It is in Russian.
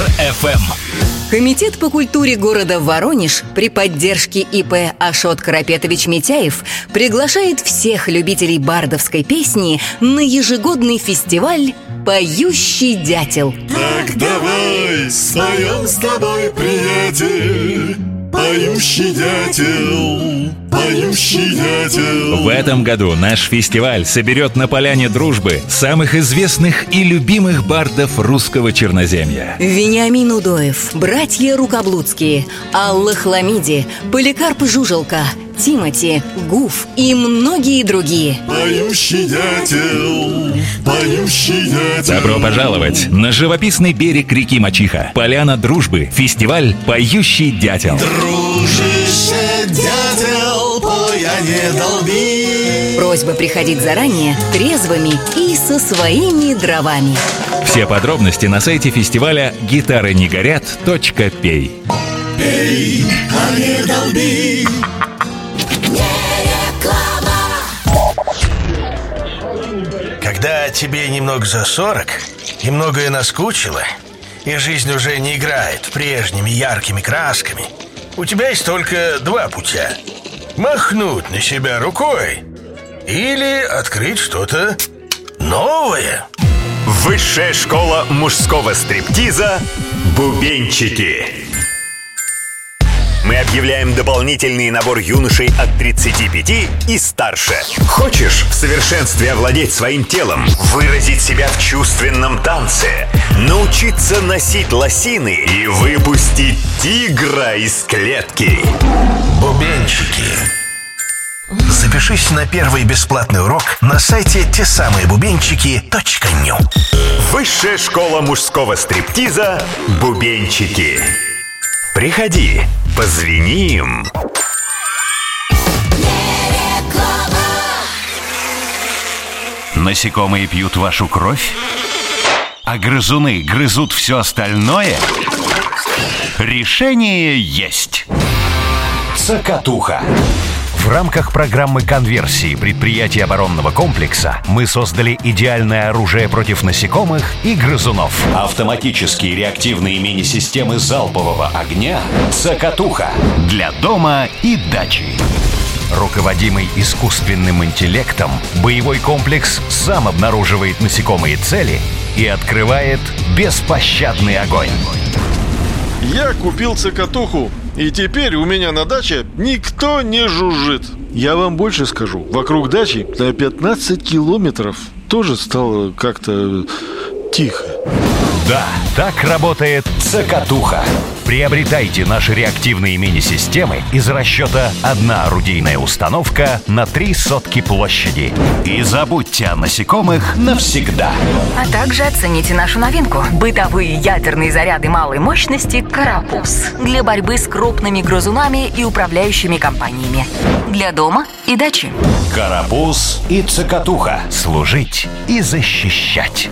Юмор ФМ. Комитет по культуре города Воронеж при поддержке ИП Ашот Карапетович Митяев приглашает всех любителей бардовской песни на ежегодный фестиваль «Поющий дятел». Так давай споем с тобой, приятель Поющий дятел, поющий дятел В этом году наш фестиваль соберет на поляне дружбы самых известных и любимых бардов русского черноземья. Вениамин Удоев, братья Рукоблудские, Алла Хламиди, Поликарп Жужелка, Тимати, Гуф и многие другие. Поющий дятел, поющий дятел Добро пожаловать на живописный берег реки Мачиха. Поляна дружбы. Фестиваль «Поющий дятел». Дружище, дятел, пой, а не долби Просьба приходить заранее, трезвыми и со своими дровами. Все подробности на сайте фестиваля гитары не горят.пей. Эй, а не долби Тебе немного за 40, и многое наскучило, и жизнь уже не играет прежними яркими красками, у тебя есть только два путя. Махнуть на себя рукой или открыть что-то новое. Высшая школа мужского стриптиза «Бубенчики». Мы объявляем дополнительный набор юношей от 35 и старше. Хочешь в совершенстве овладеть своим телом, выразить себя в чувственном танце, научиться носить лосины и выпустить тигра из клетки? Бубенчики. Запишись на первый бесплатный урок на сайте те самые бубенчики.ню. Высшая школа мужского стриптиза «Бубенчики». Приходи, позвеним. Насекомые пьют вашу кровь? А грызуны грызут все остальное? Решение есть. Цокотуха. В рамках программы конверсии предприятий оборонного комплекса мы создали идеальное оружие против насекомых и грызунов. Автоматические реактивные мини-системы залпового огня «Цокотуха» для дома и дачи. Руководимый искусственным интеллектом, боевой комплекс сам обнаруживает насекомые цели и открывает беспощадный огонь. Я купил цикатуху, и теперь у меня на даче никто не жужжит. Я вам больше скажу. Вокруг дачи на 15 километров тоже стало как-то тихо. Да, так работает цокотуха. Приобретайте наши реактивные мини-системы из расчета «Одна орудийная установка на три сотки площади». И забудьте о насекомых навсегда. А также оцените нашу новинку – бытовые ядерные заряды малой мощности «Карапуз» для борьбы с крупными грызунами и управляющими компаниями. Для дома и дачи. Карапуз и цокотуха. Служить и защищать.